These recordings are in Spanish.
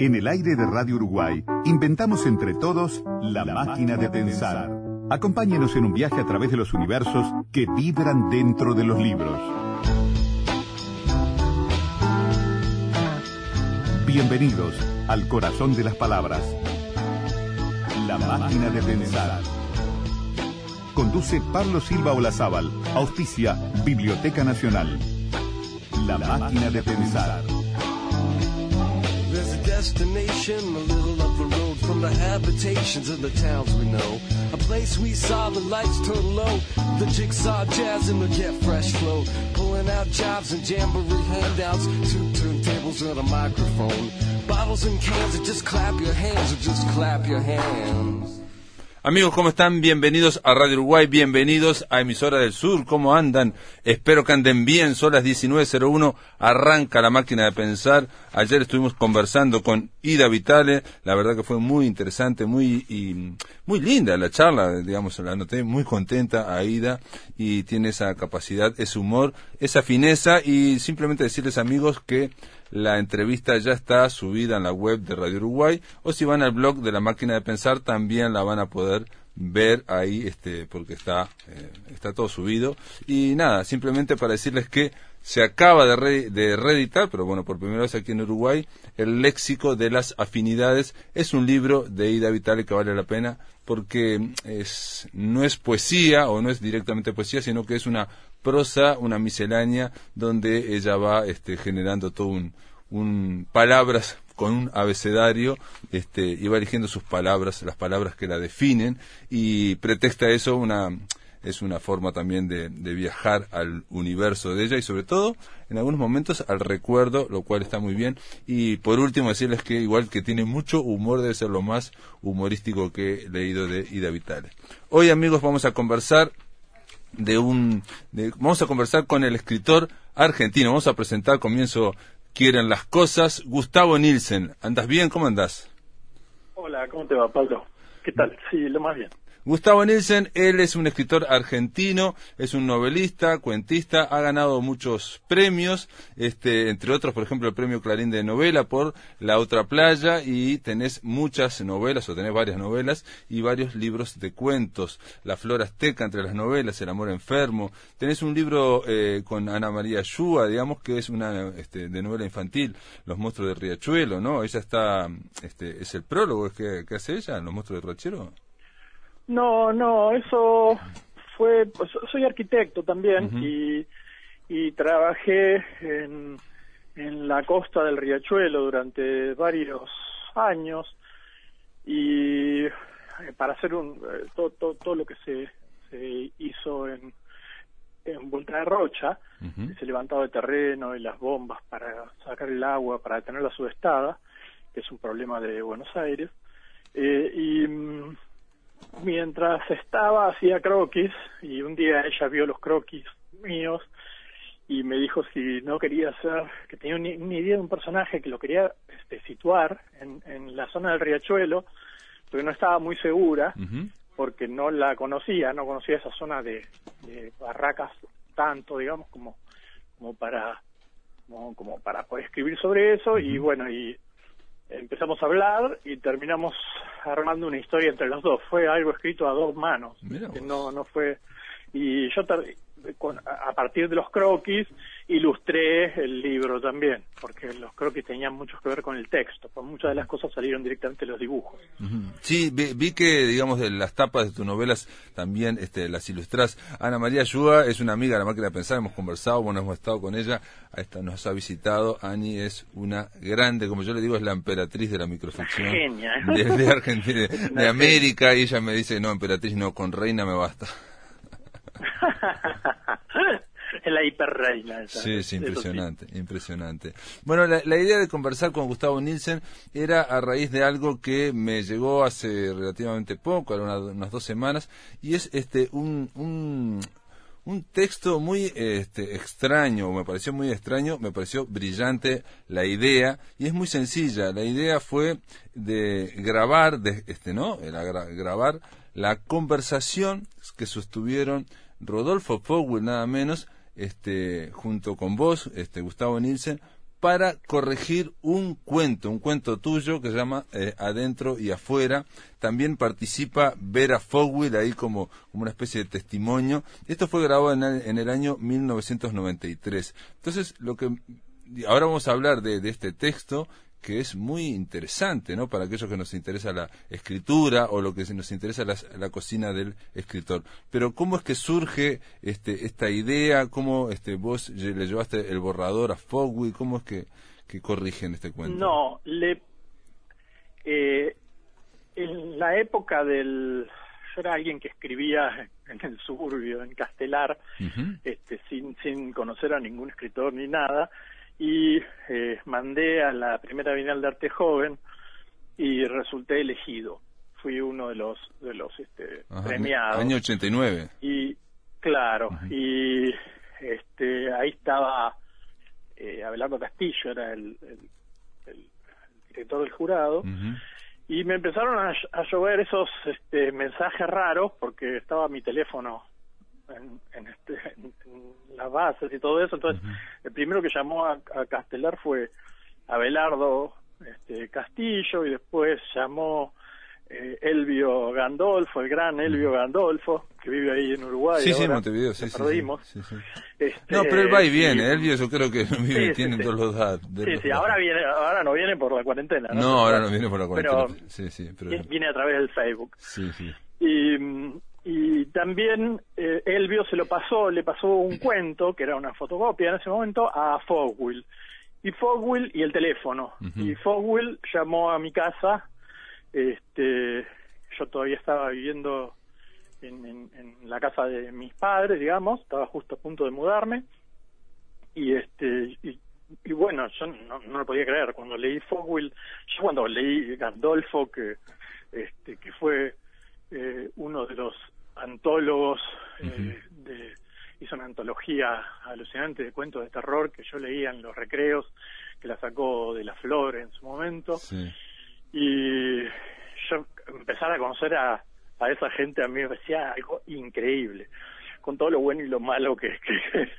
En el aire de Radio Uruguay, inventamos entre todos la, máquina de pensar. Acompáñenos en un viaje a través de los universos que vibran dentro de los libros. Bienvenidos al corazón de las palabras. La máquina de pensar. Conduce Pablo Silva Olazábal. Auspicia Biblioteca Nacional. La máquina de pensar. There's a destination a little up the road from the habitations of the towns we know. A place we saw the lights turn low, the jigsaw jazz and the get fresh flow. Pulling out jobs and jamboree handouts, two turntables and a microphone. Bottles and cans, and just clap your hands or just clap your hands. Amigos, ¿cómo están? Bienvenidos a Radio Uruguay, bienvenidos a Emisora del Sur, ¿cómo andan? Espero que anden bien, son las 19.01, arranca la máquina de pensar. Ayer estuvimos conversando con Ida Vitale, la verdad que fue muy interesante, muy y, muy linda la charla, digamos, la noté muy contenta a Ida y tiene esa capacidad, ese humor, esa fineza y simplemente decirles amigos que la entrevista ya está subida en la web de Radio Uruguay o si van al blog de la máquina de pensar también la van a poder ver ahí este porque está eh, está todo subido. Y nada simplemente para decirles que se acaba de, re- de reeditar pero bueno por primera vez aquí en Uruguay el léxico de las afinidades. Es un libro de Ida Vitale que vale la pena porque es no es poesía o no es directamente poesía sino que es una prosa una miscelánea donde ella va este generando todo un, un palabras con un abecedario este, y va eligiendo sus palabras, las palabras que la definen, y pretexta eso una es una forma también de, de viajar al universo de ella y sobre todo en algunos momentos al recuerdo, lo cual está muy bien. Y por último decirles que igual que tiene mucho humor, debe ser lo más humorístico que he leído de Ida Vitale. Hoy amigos vamos a conversar de un vamos a conversar con el escritor argentino. Vamos a presentar comienzo quieren las cosas Gustavo Nielsen. ¿Andas bien? ¿Cómo andás? Hola, ¿cómo te va, Pablo? ¿Qué tal? Sí, lo más bien. Gustavo Nielsen, él es un escritor argentino, es un novelista, cuentista, ha ganado muchos premios, este, entre otros, por ejemplo, el premio Clarín de novela por La otra playa y tenés muchas novelas o tenés varias novelas y varios libros de cuentos, La flor azteca entre las novelas, El amor enfermo, tenés un libro eh, con Ana María Shua, digamos que es una este, de novela infantil, Los monstruos de Riachuelo, ¿no? Ella está, este, es el prólogo que, que hace ella, Los monstruos de Riachuelo. No, no, eso fue, pues, soy arquitecto también y, y trabajé en, en la costa del Riachuelo durante varios años y eh, para hacer un, eh, todo, todo, todo lo que se, se hizo en, en Vuelta de Rocha, Ujú. ese levantado de terreno y las bombas para sacar el agua, para tenerla subestada, que es un problema de Buenos Aires. Eh, y mm, mientras estaba hacía croquis y un día ella vio los croquis míos y me dijo si no quería hacer, que tenía una, una idea de un personaje que lo quería este, situar en, en la zona del riachuelo, pero no estaba muy segura porque no la conocía, no conocía esa zona de, de barracas tanto, digamos, como, como para como, como para poder escribir sobre eso y bueno, y empezamos a hablar y terminamos armando una historia entre los dos. Fue algo escrito a dos manos, que no no fue y yo a partir de los croquis ilustré el libro también, porque los croquis tenían mucho que ver con el texto, pues muchas de las cosas salieron directamente de los dibujos. Sí, vi, vi que, digamos, de las tapas de tus novelas también este, las ilustrás. Ana María Ayuda es una amiga de la máquina de pensar, hemos conversado, bueno, hemos estado con ella, a esta nos ha visitado. Ani es una grande, como yo le digo, es la emperatriz de la microficción de, de Argentina, de América, y ella me dice, no, emperatriz, no, con reina me basta. es la hiperreina. esa, Sí, sí, impresionante, impresionante. Bueno, la, la idea de conversar con Gustavo Nielsen era a raíz de algo que me llegó hace relativamente poco, era una- unas dos semanas, y es este un, un, un texto muy este, extraño, me pareció muy extraño, me pareció brillante la idea, y es muy sencilla. La idea fue de grabar, de, este, ¿no? Era gra- grabar la conversación que sostuvieron Rodolfo Fogel, nada menos, este, junto con vos, este, Gustavo Nielsen, para corregir un cuento, un cuento tuyo que se llama eh, Adentro y Afuera. También participa Vera Fogwill ahí como, como una especie de testimonio. Esto fue grabado en el, en el año 1993. Entonces, lo que ahora vamos a hablar de, de este texto que es muy interesante, ¿no? Para aquellos que nos interesa la escritura o lo que nos interesa la, la cocina del escritor. Pero ¿cómo es que surge este, esta idea? ¿Cómo este, vos le llevaste el borrador a Fogwill? ¿Cómo es que, que corrigen este cuento? No, le, eh, en la época del... Yo era alguien que escribía en el suburbio, en Castelar, este, sin, sin conocer a ningún escritor ni nada, y eh, mandé a la primera Bienal de Arte Joven y resulté elegido. Fui uno de los de los este, Ajá, premiados. Año 89. Y claro, y este ahí estaba eh, Abelardo Castillo, era el, el- el director del jurado, y me empezaron a, a llover esos este, mensajes raros porque estaba mi teléfono en, en, este, en- en las bases y todo eso. Entonces, el primero que llamó a, a Castelar fue Abelardo este, Castillo y después llamó eh, Elvio Gandolfo, el gran Elvio Gandolfo, que vive ahí en Uruguay. Sí, ahora, Montevideo, sí, lo sí, perdimos. sí, sí, sí. Este, No, pero él va y viene, y- Elvio yo creo que vive tiene todos los datos. Sí, los sí, datos. ahora viene, ahora no viene por la cuarentena. No, ahora no viene por la cuarentena. Pero sí, sí, pero... vi- viene a través del Facebook. Sí, sí. Y, y también eh, Elvio se lo pasó, le pasó un cuento, que era una fotocopia en ese momento, a Fogwill. Y Fogwill y el teléfono. Y Fogwill llamó a mi casa. Este, yo todavía estaba viviendo en, en- en la casa de mis padres, digamos, estaba justo a punto de mudarme. Y este y, y bueno, yo no, no lo podía creer cuando leí Fogwill, yo cuando leí Gandolfo que este que fue eh, uno de los antólogos eh, de hizo una antología alucinante de cuentos de terror que yo leía en los recreos, que la sacó de la Flor en su momento sí. y yo empezar a conocer a, a esa gente a mí me parecía algo increíble con todo lo bueno y lo malo que que,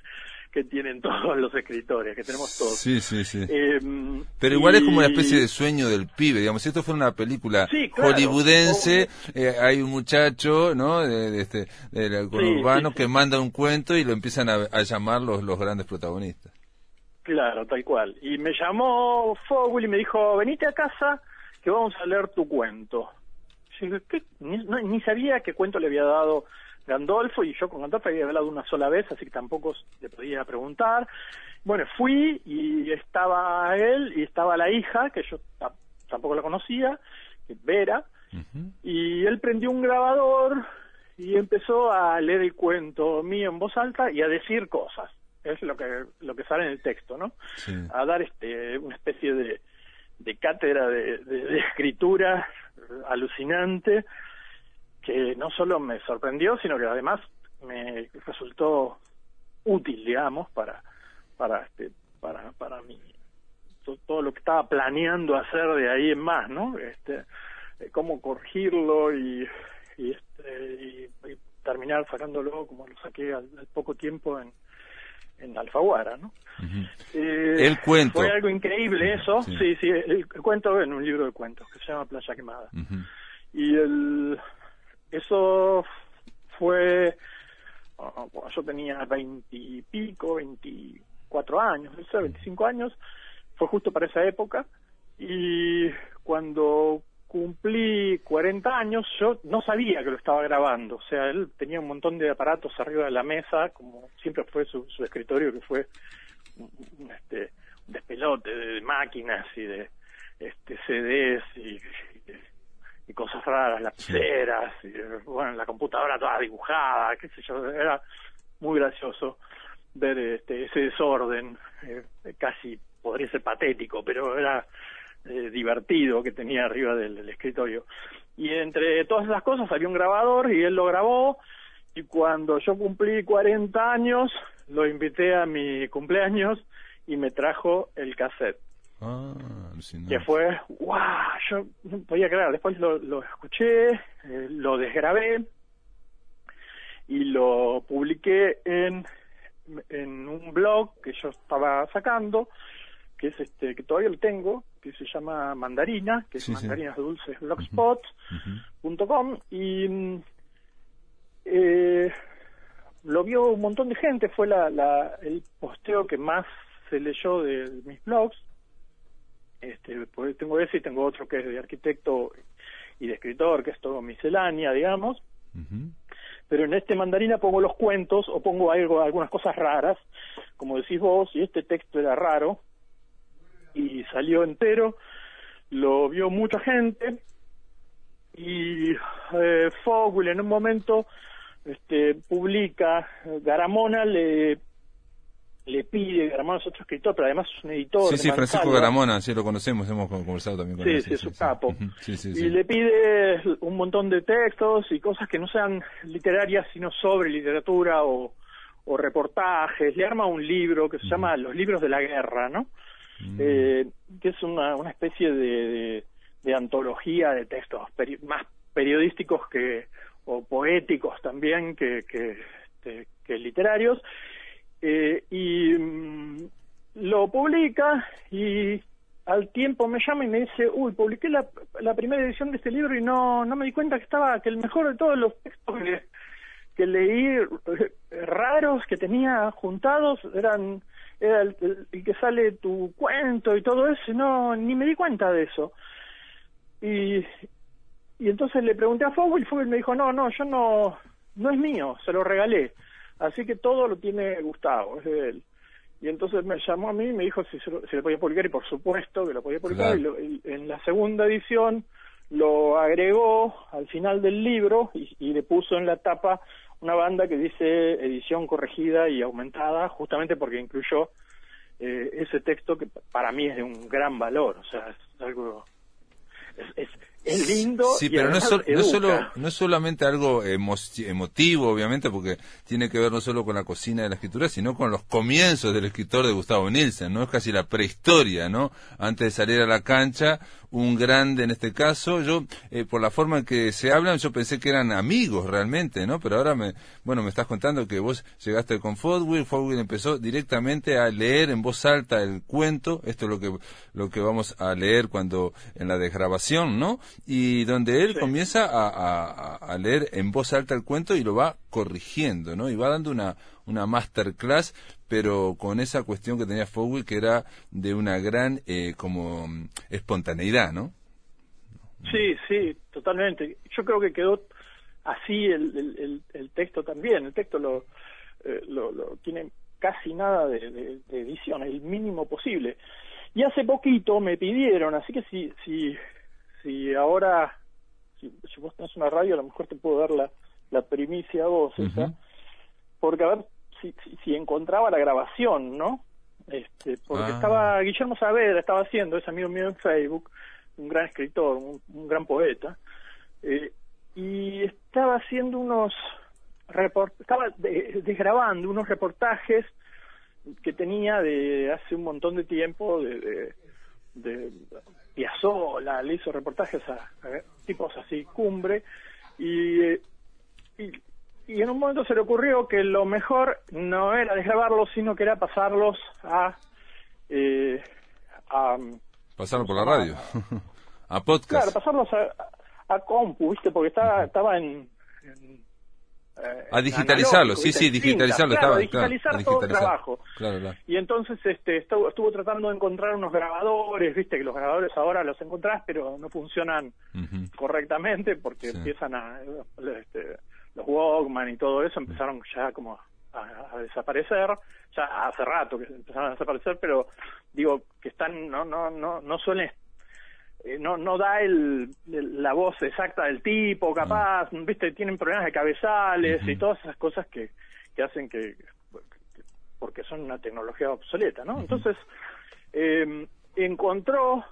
que tienen todos los escritores que tenemos todos Sí, sí, sí. Em, Pero igual es como una especie de sueño del pibe, digamos. Si esto fuera una película Sí, claro. hollywoodense, eh, hay un muchacho, ¿no? De, de este, del conurbano sí, que manda un cuento y lo empiezan a, a llamar los, los grandes protagonistas. Claro, tal cual. Y me llamó Fogel y me dijo, venite a casa que vamos a leer tu cuento. Yo ¿qué? Ni, no- ni sabía qué cuento le había dado Gandolfo y yo con Gandolfo había hablado una sola vez, así que tampoco le podía preguntar. Bueno, fui y estaba él y estaba la hija, que yo ta- tampoco la conocía, que es Vera, y él prendió un grabador y empezó a leer el cuento mío en voz alta y a decir cosas. Es lo que lo que sale en el texto, ¿no? Sí. A dar este una especie de, de cátedra de, de- de escritura alucinante que no solo me sorprendió, sino que además me resultó útil, digamos, para para este para para mí to- todo lo que estaba planeando hacer de ahí en más, ¿no? Este, eh, cómo corregirlo y, y, este, y- y terminar sacándolo como lo saqué al, al poco tiempo en, en Alfaguara, ¿no? Eh, El cuento. Fue algo increíble eso, Sí. sí, sí, el, el cuento en un libro de cuentos que se llama Playa Quemada. Y el, eso fue, ah, bueno, yo tenía veintipico, veinticuatro años, no sé, veinticinco años, fue justo para esa época, y cuando cumplí 40 años, yo no sabía que lo estaba grabando, o sea, él tenía un montón de aparatos arriba de la mesa, como siempre fue su, su escritorio, que fue un, un, este, un despelote de máquinas y de este CDs y, y- cosas raras, lapiceras, y, bueno, la computadora toda dibujada, qué sé yo, era muy gracioso ver este, ese desorden, eh, casi podría ser patético, pero era eh, divertido que tenía arriba del, del escritorio. Y entre todas esas cosas salió un grabador y él lo grabó y cuando yo cumplí 40 años lo invité a mi cumpleaños y me trajo el cassette. Ah, que fue, wow, yo no podía creer. Después lo, lo escuché, eh, lo desgrabé y lo publiqué en, en un blog que yo estaba sacando, que es este, que todavía lo tengo, que se llama Mandarina, que es Sí, sí. Mandarinas Dulces Blogspot.com y eh, lo vio un montón de gente, fue la, la, el posteo que más se leyó de mis blogs. Este, pues tengo ese y tengo otro que es de arquitecto y de escritor, que es todo miscelánea, digamos. Pero en este mandarina pongo los cuentos o pongo algo, algunas cosas raras, como decís vos, y este texto era raro y salió entero, lo vio mucha gente y eh, Fogel en un momento este, publica, Garamona le le pide, Garamona es otro escritor, pero además es un editor. Sí, sí, Francisco Mansalva. Garamona, sí, lo conocemos, hemos conversado también con Sí, él. sí, es su capo. Sí, sí, y le pide un montón de textos y cosas que no sean literarias, sino sobre literatura o, o reportajes. Le arma un libro que se llama Los libros de la guerra, ¿no? Mm. Eh, que es una, una especie de, de, de antología de textos peri- más periodísticos que o poéticos también que, que, este, que literarios. Eh, y mm, lo publica y al tiempo me llama y me dice, uy, publiqué la, primera edición de este libro y no, no me di cuenta que estaba, que el mejor de todos los textos que, leí raros que tenía juntados eran era el, que sale tu cuento y todo eso, no, ni me di cuenta de eso. Y, y entonces le pregunté a Fogel y Fogel me dijo, no, no, yo no, no es mío, se lo regalé. Así que todo lo tiene Gustavo, es de él. Y entonces me llamó a mí y me dijo si, se lo- si podía publicar, y por supuesto que lo podía publicar. Claro. Y lo- y en la segunda edición lo agregó al final del libro y, y le puso en la tapa una banda que dice edición corregida y aumentada, justamente porque incluyó eh, ese texto que pa- para mí es de un gran valor. O sea, es algo. Es, es, es lindo. Sí, y pero no es, no, solo, no es solamente algo emo- emotivo, obviamente, porque tiene que ver no solo con la cocina de la escritura, sino con los comienzos del escritor de Gustavo Nielsen, ¿no? Es casi la prehistoria, ¿no? Antes de salir a la cancha, un grande en este caso. Yo, eh, por la forma en que se hablan, yo pensé que eran amigos realmente, ¿no? Pero ahora me, bueno, me estás contando que vos llegaste con Fodwill, Fodwill empezó directamente a leer en voz alta el cuento, esto es lo que, lo que vamos a leer cuando, en la desgrabación, ¿no? Y donde él Sí. comienza a, a- a leer en voz alta el cuento y lo va corrigiendo, ¿no? Y va dando una, una masterclass, pero con esa cuestión que tenía Fowell que era de una gran eh, como mm, espontaneidad, ¿no? Sí, sí, totalmente. Yo creo que quedó así el, el, el- el texto también. El texto lo, eh, lo, lo tiene casi nada de, de- de edición, el mínimo posible. Y hace poquito me pidieron, así que si, si, si ahora, si, si vos tenés una radio, a lo mejor te puedo dar la, la primicia a vos, esa. Porque a ver si, si, si encontraba la grabación, ¿no? Este, porque Ah. estaba Guillermo Saavedra, estaba haciendo, es amigo mío en Facebook, un gran escritor, un, un gran poeta, eh, y estaba haciendo unos report estaba de- desgrabando unos reportajes que tenía de hace un montón de tiempo de, de, de le hizo reportajes a, a tipos así, cumbre, y, eh, y, y en un momento se le ocurrió que lo mejor no era desgrabarlos, sino que era pasarlos a... Eh, a Pasarlo por la radio. a podcast. Claro, pasarlos a, a compu, ¿viste? Porque estaba, estaba en... en, eh, a digitalizarlo, analógico, sí, sí, digitalizarlo Claro, estaba. digitalizar claro, todo el trabajo. Claro, claro. Y entonces este estuvo, estuvo tratando de encontrar unos grabadores, viste que los grabadores ahora los encontrás, pero no funcionan correctamente porque Sí. empiezan a... este, los Walkman y todo eso empezaron ya como a, a desaparecer, ya hace rato que empezaron a desaparecer, pero digo que están, no, no, no, no suelen eh, no no da el, el- la voz exacta del tipo, capaz, viste, tienen problemas de cabezales y todas esas cosas que, que hacen que, que- porque son una tecnología obsoleta, ¿no? Entonces, eh, encontró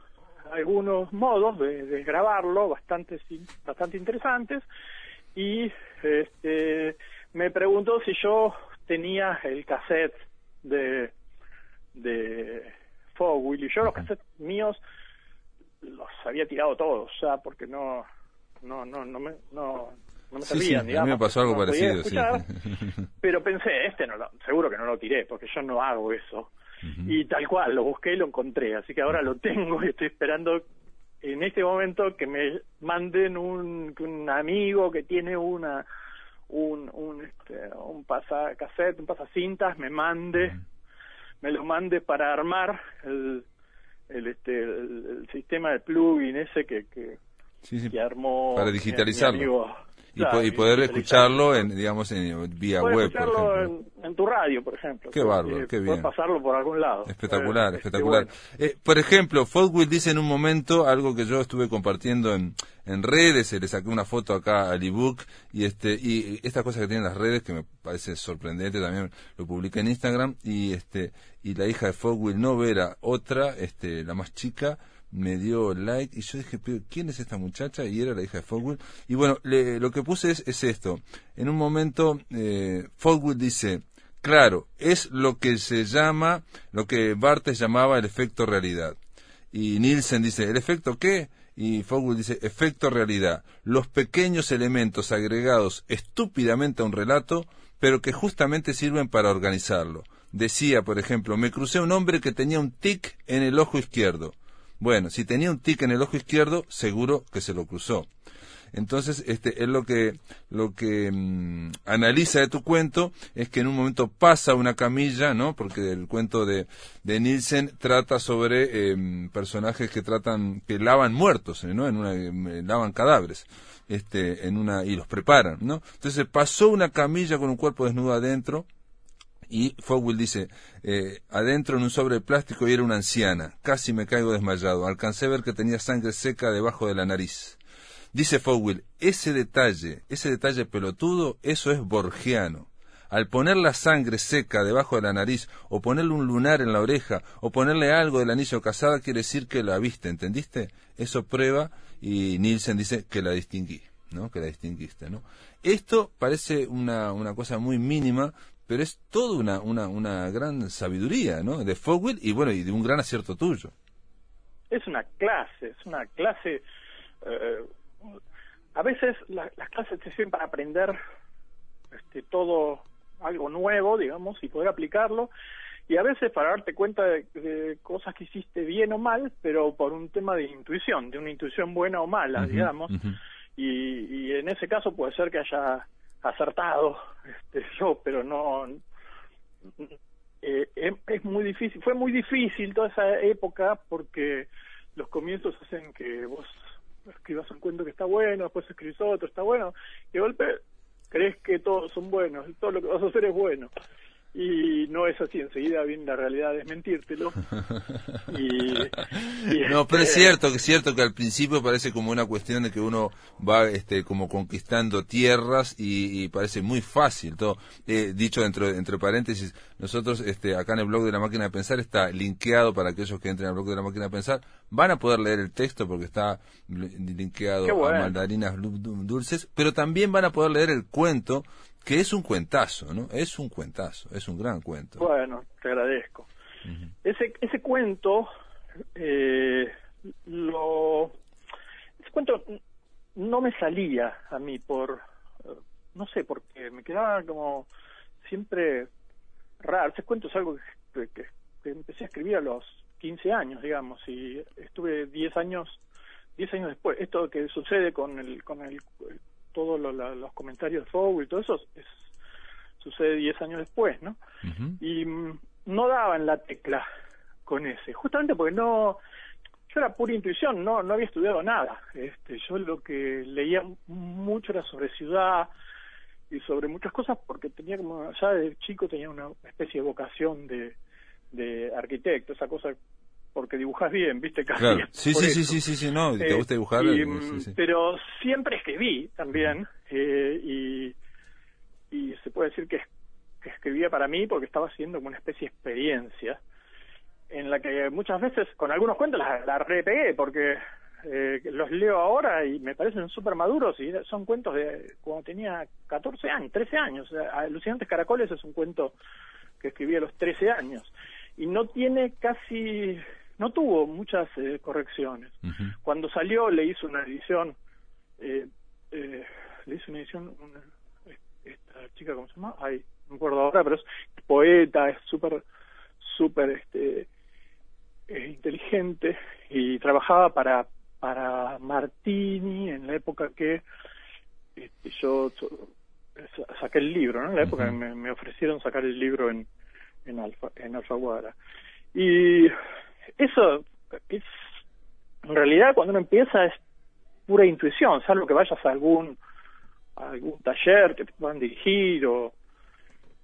algunos modos de, de grabarlo bastante bastante interesantes y este me preguntó si yo tenía el cassette de de Fogwill y yo los cassettes míos los había tirado todos ya porque no no no no me no, no me Sí, sí, servían, a mí digamos, me pasó algo no parecido, sí. pero pensé este no lo, seguro que no lo tiré porque yo no hago eso. Y tal cual lo busqué y lo encontré así que ahora lo tengo y estoy esperando en este momento que me manden un, un amigo que tiene una un un este, un pasa cassette un pasacintas me mande me lo mande para armar el el este el, el sistema de plugin ese que que, Sí, sí. que armó Para mi- mi digitalizarlo. amigo. Y, po- Claro, y poder escucharlo en, digamos, en, vía Puedes web, por escucharlo ejemplo. en, en tu radio, por ejemplo. Qué bárbaro, qué puedes bien. pasarlo por algún lado. Espectacular, Eh, espectacular. este, Eh, por ejemplo, Fogwill dice en un momento algo que yo estuve compartiendo en, en redes, eh, le saqué una foto acá al ebook y este y estas cosas que tienen las redes que me parece sorprendente también lo publiqué en Instagram y este y la hija de Fogwill no Vera, otra, este la más chica me dio like y yo dije, pero ¿quién es esta muchacha? Y era la hija de Fogwill. Y bueno, le- lo que puse es, es esto. En un momento, eh, Fogwill dice, Claro, es lo que se llama, lo que Bartes llamaba el efecto realidad. Y Nielsen dice, ¿el efecto qué? Y Fogel dice, efecto realidad. Los pequeños elementos agregados estúpidamente a un relato, pero que justamente sirven para organizarlo. Decía, por ejemplo, me crucé un hombre que tenía un tic en el ojo izquierdo. Bueno, si tenía un tic en el ojo izquierdo, seguro que se lo cruzó. Entonces, este, es lo que, lo que mm, analiza de tu cuento es que en un momento pasa una camilla, ¿no? Porque el cuento de, de Nielsen trata sobre em, personajes que tratan, que lavan muertos, ¿no? En una, em, lavan cadáveres, este, en una, y los preparan, ¿no? Entonces pasó una camilla con un cuerpo desnudo adentro, y Fogwill dice, eh, adentro en un sobre plástico y era una anciana. Casi me caigo desmayado. Alcancé a ver que tenía sangre seca debajo de la nariz. Dice Fogwill, ese detalle, ese detalle pelotudo, eso es borgiano. Al poner la sangre seca debajo de la nariz, o ponerle un lunar en la oreja, o ponerle algo del anillo casada, quiere decir que la viste, ¿entendiste? Eso prueba, y Nielsen dice que la distinguí, ¿no? Que la distinguiste, ¿no? Esto parece una, una cosa muy mínima, pero es toda una, una, una gran sabiduría, ¿no? De Fogwill y bueno, y de un gran acierto tuyo. Es una clase, es una clase. eh, a veces la- las clases te sirven para aprender este, todo algo nuevo, digamos, y poder aplicarlo, y a veces para darte cuenta de, de cosas que hiciste bien o mal, pero por un tema de intuición, de una intuición buena o mala, digamos, y, y en ese caso puede ser que haya acertado este, yo, pero no. eh, es, es muy difícil, fue muy difícil toda esa época porque los comienzos hacen que vos escribas un cuento que está bueno, después escribís otro, está bueno, y de golpe crees que todos son buenos, todo lo que vas a hacer es bueno. Y no es así, enseguida viene la realidad a desmentírtelo. Y, y, No, pero es este, cierto, que es cierto que al principio parece como una cuestión de que uno va este, como conquistando tierras y, y parece muy fácil todo. Eh, dicho dentro, entre paréntesis, nosotros este, acá en el blog de la máquina de pensar está linkeado para aquellos que entren al blog de la máquina de pensar. Van a poder leer el texto porque está li- linkeado a mandarinas dulces, pero también van a poder leer el cuento que es un cuentazo, ¿no? Es un cuentazo, es un gran cuento. Bueno, te agradezco. Ese ese cuento eh, lo ese cuento no me salía a mí por eh, no sé porque me quedaba como siempre raro. Ese cuento es algo que, que- que empecé a escribir a los 15 años, digamos, y estuve 10 años 10 años después. Esto que sucede con el con el todos lo- la- los comentarios de Fowl y todo eso es, sucede 10 años después, ¿no? Y mm, no daba en la tecla con ese, justamente porque no, yo era pura intuición, no, no había estudiado nada, este, yo lo que leía mucho era sobre ciudad y sobre muchas cosas porque tenía como, ya de chico tenía una especie de vocación de, de arquitecto, esa cosa porque dibujas bien, viste, casi Claro. Sí, sí, sí, sí, sí, sí, no, te Eh, gusta dibujar. y, eh, mm, sí, sí. Pero siempre escribí también eh, y, y se puede decir que, que escribía para mí porque estaba haciendo como una especie de experiencia en la que muchas veces con algunos cuentos la, la repegué porque eh, los leo ahora y me parecen súper maduros y son cuentos de cuando tenía 14 años, 13 años. Alucinantes Caracoles es un cuento que escribí a los 13 años. y no tiene casi, no tuvo muchas eh, correcciones. Cuando salió le hizo una edición, eh, eh, le hizo una edición, una, esta chica, ¿cómo se llama? Ay, no me acuerdo ahora, pero es poeta, es súper, súper, este, inteligente y trabajaba para para Martini en la época que este, yo saqué el libro, ¿no? En la época que me, me ofrecieron sacar el libro en en Alfa, en Alfaguara. Y eso es en realidad cuando uno empieza es pura intuición, salvo que vayas a algún a algún taller que te puedan dirigir o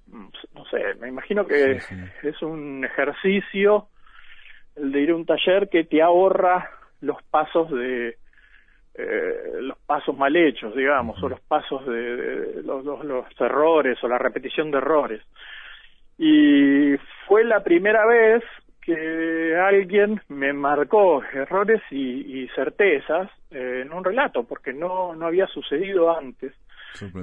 mm, no sé, me imagino que Sí, es un ejercicio el de ir a un taller que te ahorra los pasos de eh, los pasos mal hechos, digamos, o los pasos de, de- los, los, los errores o la repetición de errores. Y fue la primera vez que alguien me marcó errores y, y certezas eh, en un relato, porque no, no había sucedido antes.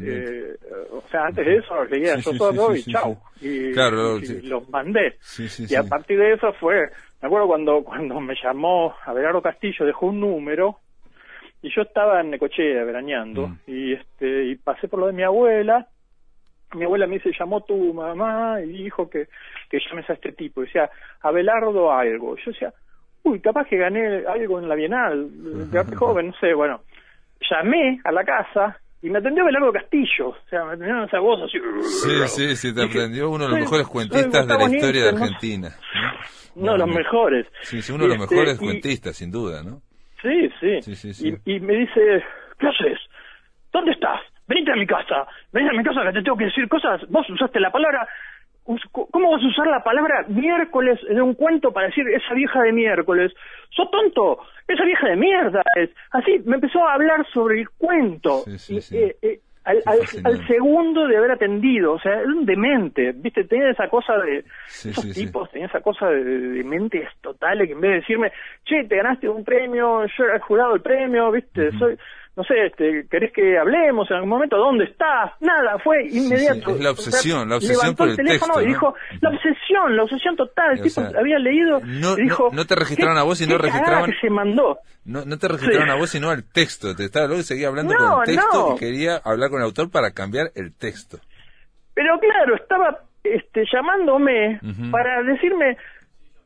Eh, o sea, antes de eso los leía Sí, yo sí, sí, y chau. sí. Y, Claro, y los mandé. Y a partir de eso fue, me acuerdo cuando, cuando me llamó Abelardo Castillo, dejó un número y yo estaba en Necochea veraneando Mm. y este y pasé por lo de mi abuela. Mi abuela me dice, llamó tu mamá y dijo que, que llames a este tipo. Y decía, Abelardo algo. Yo decía, uy, capaz que gané algo en la Bienal, de joven, no sé, bueno. Llamé a la casa y me atendió Abelardo Castillo. O sea, me atendieron esa voz así. Sí, sí, sí, te aprendió uno de los mejores cuentistas de la historia de Argentina. No, los mejores. Sí, sí, uno de los Este, mejores cuentistas, sin duda, ¿no? Sí, sí. Sí, sí, sí. Y, y me dice, ¿qué haces? ¿Dónde estás? Venite a mi casa. Venite a mi casa que te tengo que decir cosas. Vos usaste la palabra... ¿Cómo vas a usar la palabra miércoles de un cuento para decir esa vieja de miércoles? ¡Sos tonto! ¡Esa vieja de mierda es! Así, me empezó a hablar sobre el cuento. Sí, sí, Y, sí. eh, eh, al, al- al segundo de haber atendido, o sea, era un demente, ¿viste? Tenía esa cosa de... Sí, esos sí, sí. tipos tenía esa cosa de, de mentes totales que en vez de decirme, che, te ganaste un premio, yo era el jurado del premio, ¿viste? Soy... No sé, este, ¿querés que hablemos en algún momento? ¿Dónde estás? Nada, fue sí, inmediato. es la obsesión, la obsesión levantó por el el teléfono texto, y ¿no? dijo, la obsesión, la obsesión total. El tipo sea, había leído no- y dijo... no- no te registraron "¿Qué- a vos y no qué cagada registraban- que se mandó. No, no te registraron Sí. a vos, sino al texto. Te estaba luego y seguía hablando con el texto y quería hablar con el autor para cambiar el texto. Pero claro, estaba este, llamándome para decirme,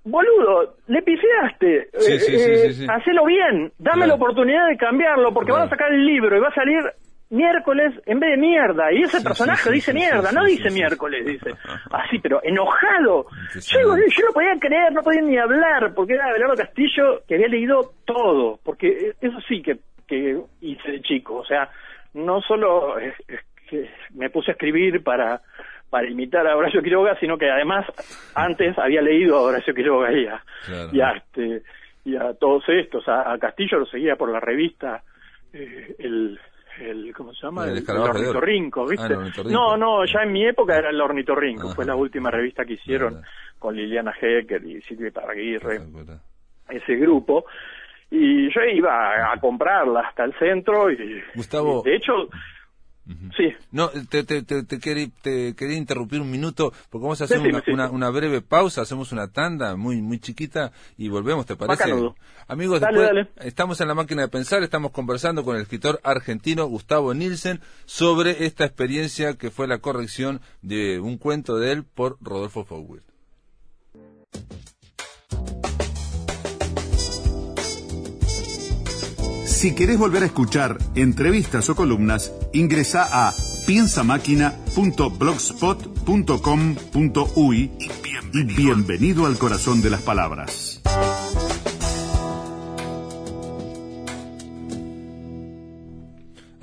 boludo, le pifiaste, Sí, eh, sí, eh, sí, hacelo bien, dame Claro. la oportunidad de cambiarlo, porque Claro. van a sacar el libro y va a salir miércoles en vez de mierda, y ese personaje dice mierda, no dice miércoles, dice, así, pero enojado. Yo, yo no podía creer, no podía ni hablar, porque era Abelardo Castillo que había leído todo, porque eso sí que, que hice de chico, o sea, no solo es- es que me puse a escribir para para imitar a Horacio Quiroga, sino que además antes había leído a Horacio Quiroga y a, Claro. y a, este, y a todos estos. A, a Castillo lo seguía por la revista eh, el, el, ¿cómo se llama? El El, Ah, ¿viste? el ornitorrinco. no, no, ya en mi época era el ornitorrinco, Ajá. fue la última revista que hicieron con Liliana Hecker y Silvia Paraguirre ese grupo y yo iba a, a comprarla hasta el centro y, Gustavo. y de hecho sí No, te, te, te, te querí- te quería interrumpir un minuto porque vamos a hacer Decime, una, sí. una, una breve pausa, hacemos una tanda muy muy chiquita y volvemos, ¿te parece? Bacanudo. Amigos, Dale, después dale. estamos en la máquina de pensar, estamos conversando con el escritor argentino Gustavo Nielsen sobre esta experiencia que fue la corrección de un cuento de él por Rodolfo Fowler. Si querés volver a escuchar entrevistas o columnas, ingresa a piensamáquina.blogspot.com.uy y bienvenido al corazón de las palabras.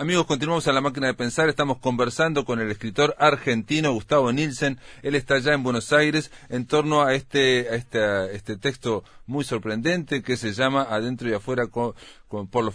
Amigos, continuamos a la máquina de pensar. Estamos conversando con el escritor argentino Gustavo Nielsen. Él está allá en Buenos Aires en torno a este, este, a este texto muy sorprendente que se llama Adentro y Afuera con, con Paul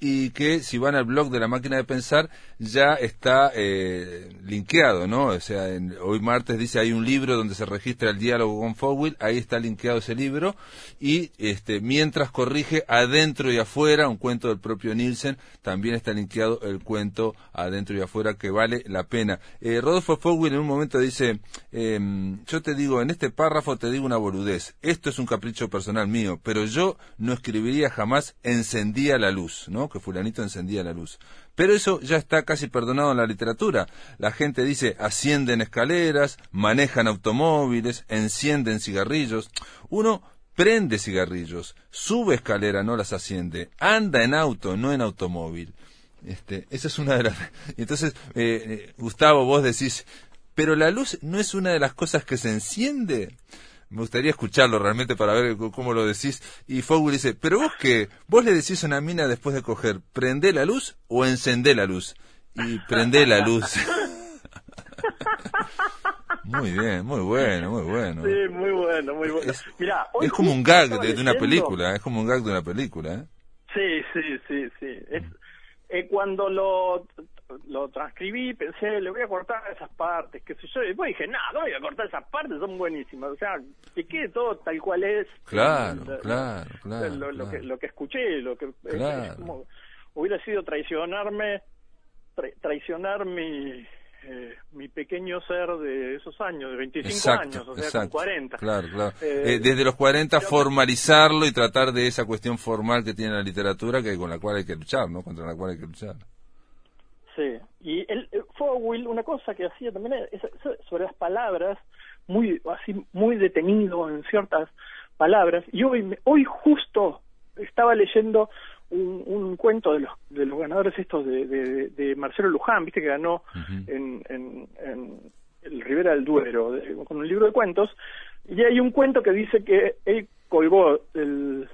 y que si van al blog de la máquina de pensar ya está eh, linkeado, ¿no? O sea, hoy martes dice hay un libro donde se registra el diálogo con Foswill, ahí está linkeado ese libro y este mientras corrige Adentro y Afuera, un cuento del propio Nielsen, también está linkeado el cuento Adentro y Afuera que vale la pena. Eh, Rodolfo Foswill en un momento dice, em, yo te digo, en este párrafo te digo una boludez, esto es un capricho personal mío, pero yo no escribiría jamás encendía la luz, ¿no? Que fulanito encendía la luz. Pero eso ya está casi perdonado en la literatura. La gente dice ascienden escaleras, manejan automóviles, encienden cigarrillos. Uno prende cigarrillos, sube escalera, no las asciende, anda en auto, no en automóvil. Este, esa es una de las. Entonces, eh, eh, Gustavo, vos decís, pero la luz no es una de las cosas que se enciende. Me gustaría escucharlo realmente para ver cómo lo decís. Y Fogul dice, pero vos qué, vos le decís a una mina después de coger, ¿prende la luz o encendé la luz? Y prende la luz. muy bien, muy bueno, muy bueno. Sí, muy bueno, muy bueno. Es, es como un gag de, una película, es como un gag de una película, ¿eh? Sí, sí, sí, sí. Es, eh, cuando lo lo transcribí, pensé, le voy a cortar esas partes, qué sé yo, y después dije, no, no voy a cortar esas partes, son buenísimas, o sea, que quede todo tal cual es. Claro, claro, claro. Lo, que, lo que escuché, lo que es, como, hubiera sido traicionarme, traicionar mi, eh, mi pequeño ser de esos años, de 25 años, o sea, con 40. Claro, claro. Eh, eh, desde los 40 formalizarlo y tratar de esa cuestión formal que tiene la literatura que con la cual hay que luchar, ¿no? Contra la cual hay que luchar. Sí, y el, Will una cosa que hacía también es, sobre las palabras, muy así muy detenido en ciertas palabras. Y hoy, hoy justo estaba leyendo un, un cuento de los, de los ganadores estos de, de, Marcelo Luján, viste que ganó en, en, en, el Rivera del Duero, con un libro de cuentos, y hay un cuento que dice que él colgó el,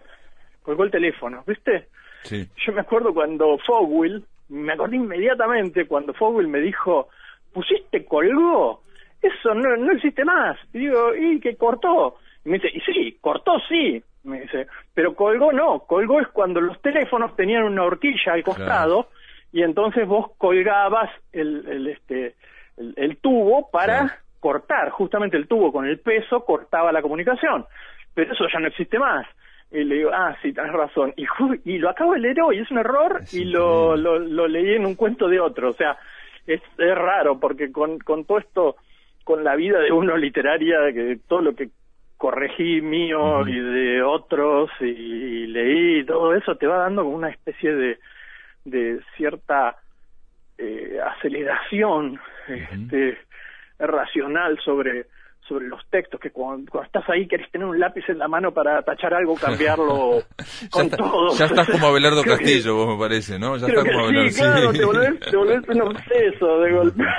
colgó el teléfono, ¿viste? Sí. Yo me acuerdo cuando Fogwill me acordé inmediatamente cuando Fogel me dijo, ¿pusiste colgó? Eso no, no existe más. Y digo, ¿y qué cortó? Y me dice, y sí, cortó sí. Me dice, pero colgó no. Colgó es cuando los teléfonos tenían una horquilla al costado y entonces vos colgabas el, el este, el, tubo para cortar. Justamente el tubo con el peso cortaba la comunicación. Pero eso ya no existe más. Y le digo, ah, sí, tenés razón. Y, y lo acabo de leer hoy, es un error, y lo, lo, lo, leí en un cuento de otro. O sea, es, es raro, porque con, con todo esto, con la vida de uno literaria, que todo lo que corregí mío y de otros, y, leí, todo eso te va dando como una especie de, de cierta eh, aceleración este, racional sobre sobre los textos, que cuando, estás ahí querés tener un lápiz en la mano para tachar algo, cambiarlo con todo. Ya estás como Abelardo Castillo, vos me parece, ¿no? Ya estás como Abelardo. Sí, claro, te volvés, te volvés un obseso de golpe.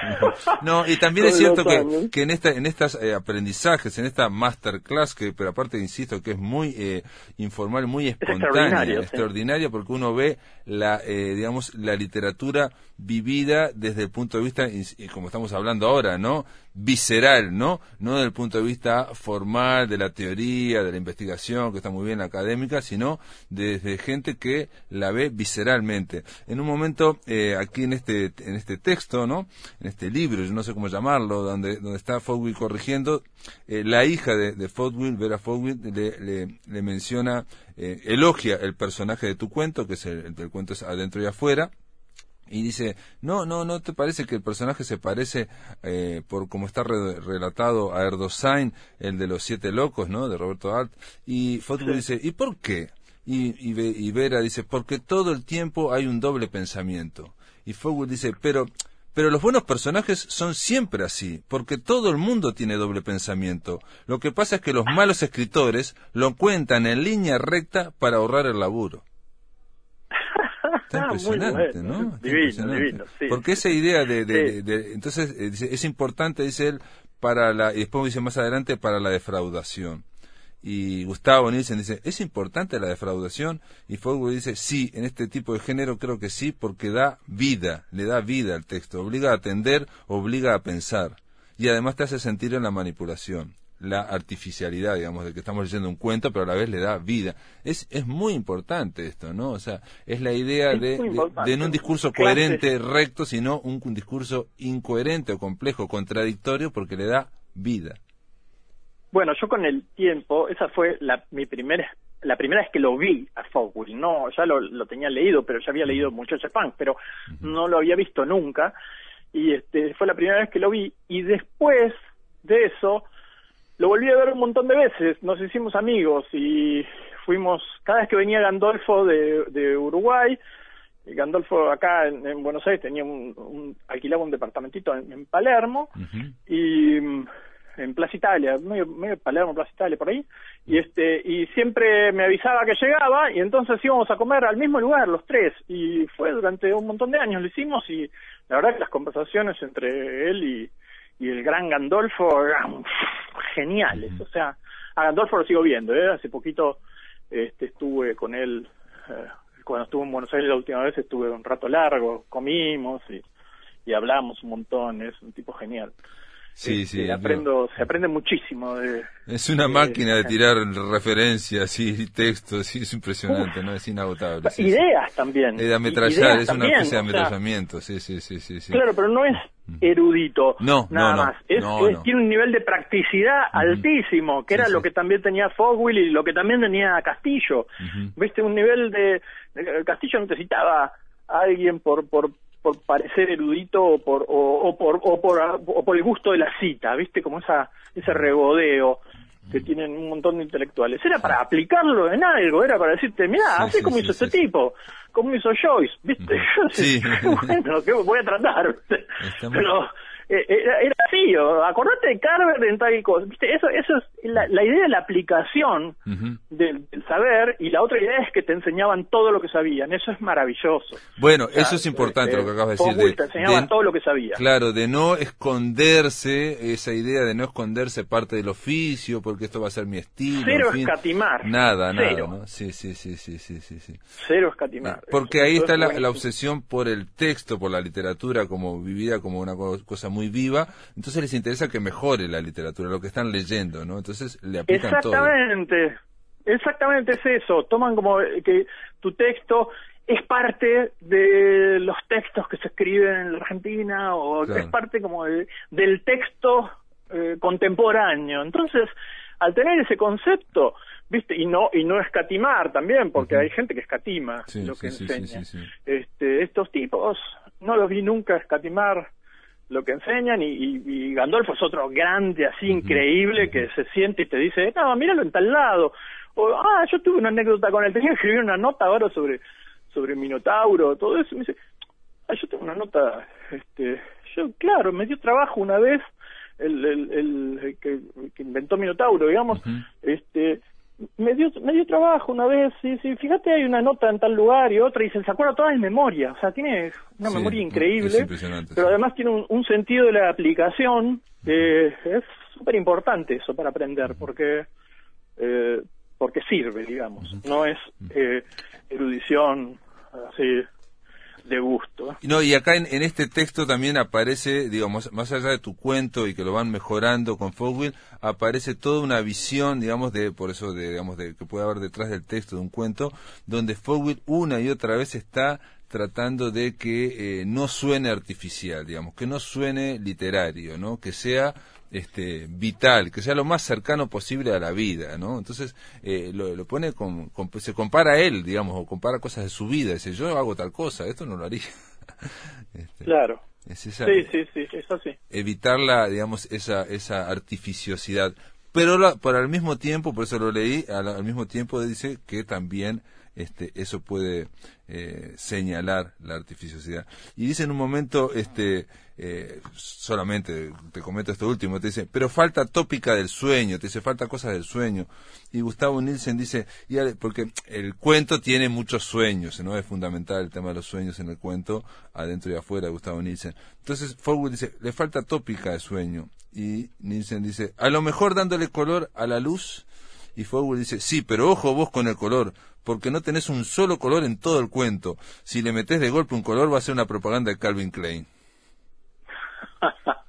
No, y también es cierto que, que en esta en estas eh, aprendizajes, en esta masterclass, que pero aparte insisto que es muy eh, informal, muy espontánea, extraordinaria, porque uno ve la, eh, digamos, la literatura vivida desde el punto de vista, como estamos hablando ahora, ¿no? visceral, ¿no? No desde el punto de vista formal, de la teoría, de la investigación, que está muy bien académica, sino desde gente que la ve visceralmente. En un momento, eh, aquí en este, en este texto, ¿no? En este libro, yo no sé cómo llamarlo, donde, donde está Fogwill corrigiendo, eh, la hija de, de Vera Fogwill, le, le, menciona, eh, elogia el personaje de tu cuento, que es el, el cuento es adentro y afuera, y dice, no, no, ¿no te parece que el personaje se parece, eh, por como está relatado, a Erdosain, el de los siete locos, ¿no? De Roberto Alt. Y Fotwood dice, ¿y por qué? Y, y, Vera dice, porque todo el tiempo hay un doble pensamiento. Y Fotwood dice, pero, pero los buenos personajes son siempre así, porque todo el mundo tiene doble pensamiento. Lo que pasa es que los malos escritores lo cuentan en línea recta para ahorrar el laburo. Está impresionante, ¿no? divino, divino, sí. Porque esa idea de, de, entonces eh, es importante, dice él, para la, y después dice más adelante, para la defraudación. Y Gustavo Nielsen dice, ¿es importante la defraudación? Y Fogwood dice, sí, en este tipo de género creo que sí, porque da vida, le da vida al texto, obliga a atender, obliga a pensar. Y además te hace sentir en la manipulación. La artificialidad, digamos, de que estamos leyendo un cuento, pero a la vez le da vida. Es, es muy importante esto, ¿no? O sea, es la idea Es de, de, no un discurso coherente, recto, sino un, un discurso incoherente o complejo, contradictorio, porque le da vida. Bueno, yo con el tiempo, esa fue la, mi primera la primera vez que lo vi a Fogwill, no, ya lo, lo tenía leído, pero ya había leído Muchacha Punk, pero no lo había visto nunca, y este fue la primera vez que lo vi, y después de eso, lo volví a ver un montón de veces, nos hicimos amigos, y fuimos, cada vez que venía Gandolfo de, de Uruguay, Gandolfo acá en, en Buenos Aires tenía un, un- alquilaba un departamentito en, en Palermo, y mm, en Plaza Italia, medio, medio Palermo, Plaza Italia, por ahí, y este y siempre me avisaba que llegaba y entonces íbamos a comer al mismo lugar los tres. Y fue durante un montón de años lo hicimos y la verdad que las conversaciones entre él y, y el gran Gandolfo eran geniales, o sea, a Gandolfo lo sigo viendo, ¿eh? hace poquito este estuve con él eh, cuando estuve en Buenos Aires la última vez estuve un rato largo, comimos y, y hablamos un montón, es un tipo genial. Sí, Este, sí. aprendo, se aprende muchísimo de, Es una Eh, máquina de tirar referencias y textos, sí, es impresionante, ¿no? Es inagotable. sí, sí. ideas también. De ametrallar, Ideas es una también, especie de o sea, ametrallamiento, sí, sí, sí, sí. sí. Claro, pero no es erudito, No, nada no, no, más. Es, es-. Tiene un nivel de practicidad altísimo, que Sí, era sí. lo que también tenía Fogwill y lo que también tenía Castillo. Viste, un nivel de... de- Castillo necesitaba a alguien por... por por parecer erudito o por o, o por o por o por el gusto de la cita, ¿viste? Como esa ese regodeo que tienen un montón de intelectuales. Era para aplicarlo en algo, era para decirte, mira, Sí, así sí, como sí, hizo este tipo, como hizo Joyce, ¿viste? Sí. bueno, ¿qué voy a tratar? Pero era, era así, o- acordate de Carver en tal cosa, ¿viste? Eso, eso es la, la idea de la aplicación Ujú. del, del saber y la otra idea es que te enseñaban todo lo que sabían, eso es maravilloso. Bueno, O sea, eso es importante este, lo que acabas de decir. De, te enseñaba de- todo lo que sabía. Claro, de no esconderse, esa idea de no esconderse parte del oficio, porque esto va a ser mi estilo. Cero en fin. escatimar. Nada, Cero. nada, ¿no? Sí, sí, sí, sí, sí, sí. sí. Cero escatimar. Porque Eso- ahí está es la, la obsesión por el texto, por la literatura como vivida como una co- cosa muy viva. Entonces les interesa que mejore la literatura, lo que están leyendo, ¿no? Entonces le aplican todo. Exactamente, exactamente es eso. Toman como que tu texto es parte de los textos que se escriben en la Argentina o Claro. es parte como de- del texto eh, contemporáneo. Entonces, al tener ese concepto, viste, y no y no escatimar también, porque hay gente que escatima Sí, lo que sí, enseña. sí. Este, estos tipos no los vi nunca escatimar lo que enseñan y, y, y Gandolfo es otro grande así increíble que se siente y te dice no míralo en tal lado o ah yo tuve una anécdota con él tenía que escribir una nota ahora sobre sobre Minotauro todo eso y me dice ah yo tengo una nota este yo claro me dio trabajo una vez el, el, el- el que, inventó Minotauro digamos este me dio, me dio trabajo una vez, sí, sí, fíjate hay una nota en tal lugar y otra y se acuerda toda en memoria, o sea, tiene una Sí, memoria increíble, pero además tiene un, un sentido de la aplicación, eh, es súper importante eso para aprender, porque eh, porque sirve, digamos, no es eh, erudición así de gusto. No, y acá en, en este texto también aparece, digamos, más allá de tu cuento y que lo van mejorando con Fogwill, aparece toda una visión, digamos, de, por eso, de, digamos, de que puede haber detrás del texto de un cuento, donde Fogwill una y otra vez está tratando de que eh, no suene artificial, digamos, que no suene literario, ¿no? Que sea este vital, que sea lo más cercano posible a la vida, ¿no? Entonces eh, lo, lo pone con, con- se compara a él, digamos, o compara cosas de su vida, dice yo hago tal cosa, esto no lo haría. Este, Claro. es esa- Sí, sí, sí, eso sí. evitar la, digamos, esa, esa artificiosidad. Pero la- por al mismo tiempo, por eso lo leí, al, al mismo tiempo dice que también este, eso puede eh, señalar la artificiosidad. Y dice en un momento, este, eh, solamente te comento esto último, te dice, pero falta tópica del sueño, te dice, falta cosas del sueño. Y Gustavo Nielsen dice, y porque el cuento tiene muchos sueños, ¿no? Es fundamental el tema de los sueños en el cuento, adentro y afuera Gustavo Nielsen. Entonces Forward dice, le falta tópica de sueño. Y Nielsen dice, a lo mejor dándole color a la luz. Y Forward dice, sí, pero ojo vos con el color, porque no tenés un solo color en todo el cuento. Si le metés de golpe un color va a ser una propaganda de Calvin Klein.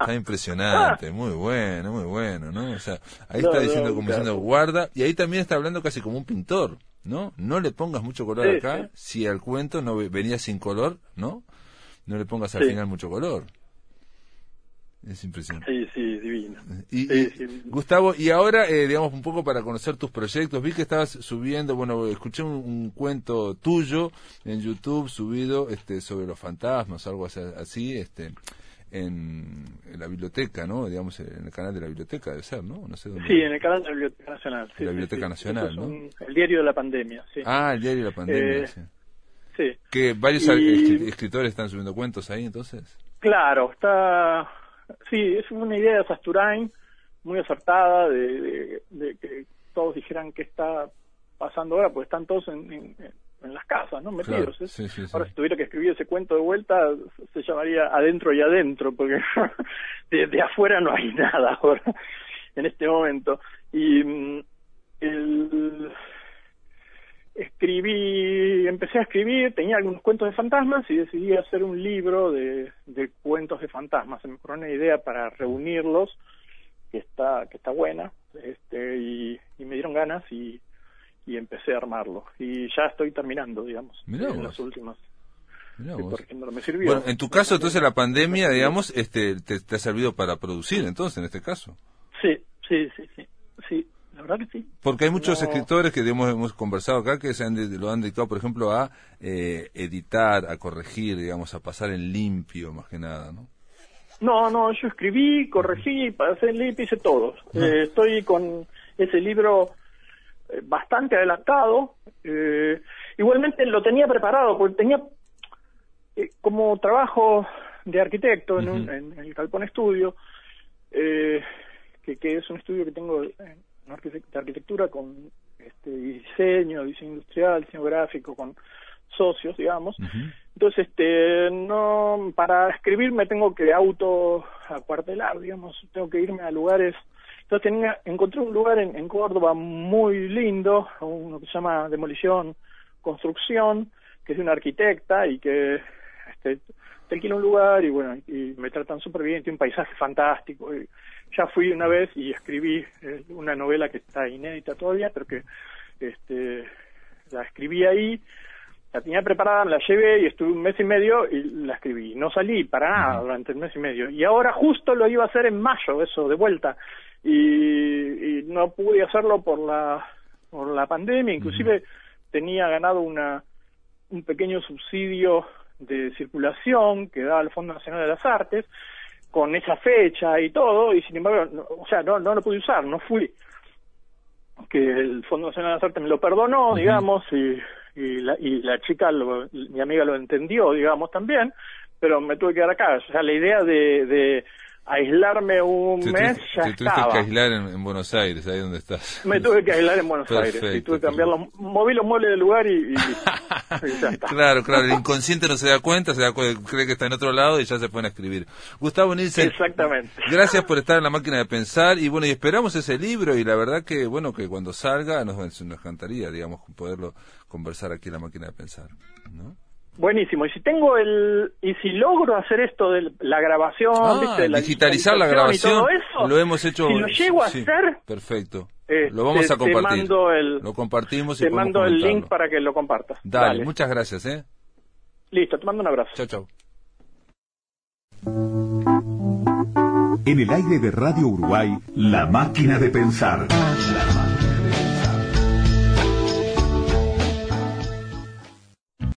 Está impresionante, muy bueno, muy bueno, ¿no? O sea, ahí No, está no, diciendo como claro. diciendo guarda, y ahí también está hablando casi como un pintor, ¿no? No le pongas mucho color Sí, acá, sí. si al cuento no ve- venía sin color, ¿no? No le pongas al Sí. final mucho color. Es impresionante. Sí, sí, divino. Y, Sí, y, sí. Gustavo, y ahora, eh, digamos, un poco para conocer tus proyectos, vi que estabas subiendo, bueno, escuché un, un cuento tuyo en YouTube subido este, sobre los fantasmas, algo así, este, en, en la biblioteca, ¿no? Digamos, en el canal de la biblioteca debe ser, ¿no? No sé dónde. Sí, en el canal de la Biblioteca Nacional. sí, La Biblioteca. Nacional, es ¿no? un- el diario de la pandemia, sí. Ah, el diario de la pandemia, Eh, sí. Sí, Que varios y- escritores están subiendo cuentos ahí, entonces. claro, está... Sí, es una idea de Sasturain muy acertada de, de- de que todos dijeran qué está pasando ahora, pues están todos en, en- en las casas, ¿no? Metidos. Claro, ¿eh? sí, sí, sí. Ahora, si tuviera que escribir ese cuento de vuelta, se llamaría Adentro y Adentro, porque de, de afuera no hay nada ahora, en este momento. Y mm, el, escribí, empecé a escribir, tenía algunos cuentos de fantasmas y decidí hacer un libro de, de cuentos de fantasmas. Se me ocurrió una idea para reunirlos, que está, que está buena, este, y, y me dieron ganas y, y empecé a armarlo. Y ya estoy terminando, digamos, Mirá en vos. las últimas. Mirá estoy vos. corrigiendo, me sirvió. Bueno, en tu caso, entonces, la pandemia, digamos, este, te, te ha servido para producir, entonces, en este caso. Sí, sí, sí, sí, sí, la verdad que sí. Porque hay muchos No. escritores que digamos, hemos conversado acá que se han lo han dedicado, por ejemplo, a eh, editar, a corregir, digamos, a pasar en limpio, más que nada, ¿no? No, no, yo escribí, corregí, pasé el lip, hice todo. Eh, estoy con ese libro eh, bastante adelantado. eh, igualmente lo tenía preparado, porque tenía eh, como trabajo de arquitecto en, un- en el Calpón Estudio, eh, que, que es un estudio que tengo en de arquitectura con este diseño, diseño industrial, diseño gráfico, con socios, digamos. Entonces, este, no, para escribir me tengo que auto acuartelar, digamos, tengo que irme a lugares. Entonces tenía, encontré un lugar en, en Córdoba muy lindo, uno que se llama Demolición Construcción, que es de una arquitecta y que este, te un lugar y bueno, y me tratan súper bien, tiene un paisaje fantástico. Y ya fui una vez y escribí eh, una novela que está inédita todavía, pero que este, la escribí ahí la tenía preparada, me la llevé y estuve un mes y medio y la escribí. No salí para nada durante el mes y medio. Y ahora justo lo iba a hacer en mayo, eso, de vuelta. Y, y no pude hacerlo por la, por la pandemia. Inclusive tenía ganado una, un pequeño subsidio de circulación que daba el Fondo Nacional de las Artes con esa fecha y todo. Y sin embargo, no- o sea, no, no lo pude usar, no fui que el Fondo Nacional de las Artes me lo perdonó, digamos, y, y, la, y la chica, lo- mi amiga lo entendió, digamos, también, pero me tuve que quedar acá. O sea, la idea de, de aislarme un Te, mes tuviste- ya te tuviste estaba. que aislar en, en Buenos Aires, ahí donde estás. Me tuve que aislar en Buenos Perfecto, Aires y tuve que cambiar los, moví los muebles del lugar y, y, y ya está. Claro, claro, el inconsciente no se da cuenta, se da cu- cree que está en otro lado y ya se pone a escribir. Gustavo Nielsen, Exactamente. gracias por estar en la máquina de pensar y bueno, y esperamos ese libro y la verdad que bueno, que cuando salga nos, nos encantaría, digamos, poderlo conversar aquí en la máquina de pensar, ¿no? Buenísimo. Y si tengo el, y si logro hacer esto de la grabación, Ah, ¿viste? La digitalizar la grabación, y todo eso, lo hemos hecho. Si lo llego a sí, hacer, Perfecto. eh, lo vamos te- a compartir. Te mando el, lo compartimos y te mando el comentarlo. link para que lo compartas. Dale, muchas gracias, ¿eh? Listo, te mando un abrazo. Chao, chao. En el aire de Radio Uruguay, La Máquina de Pensar. La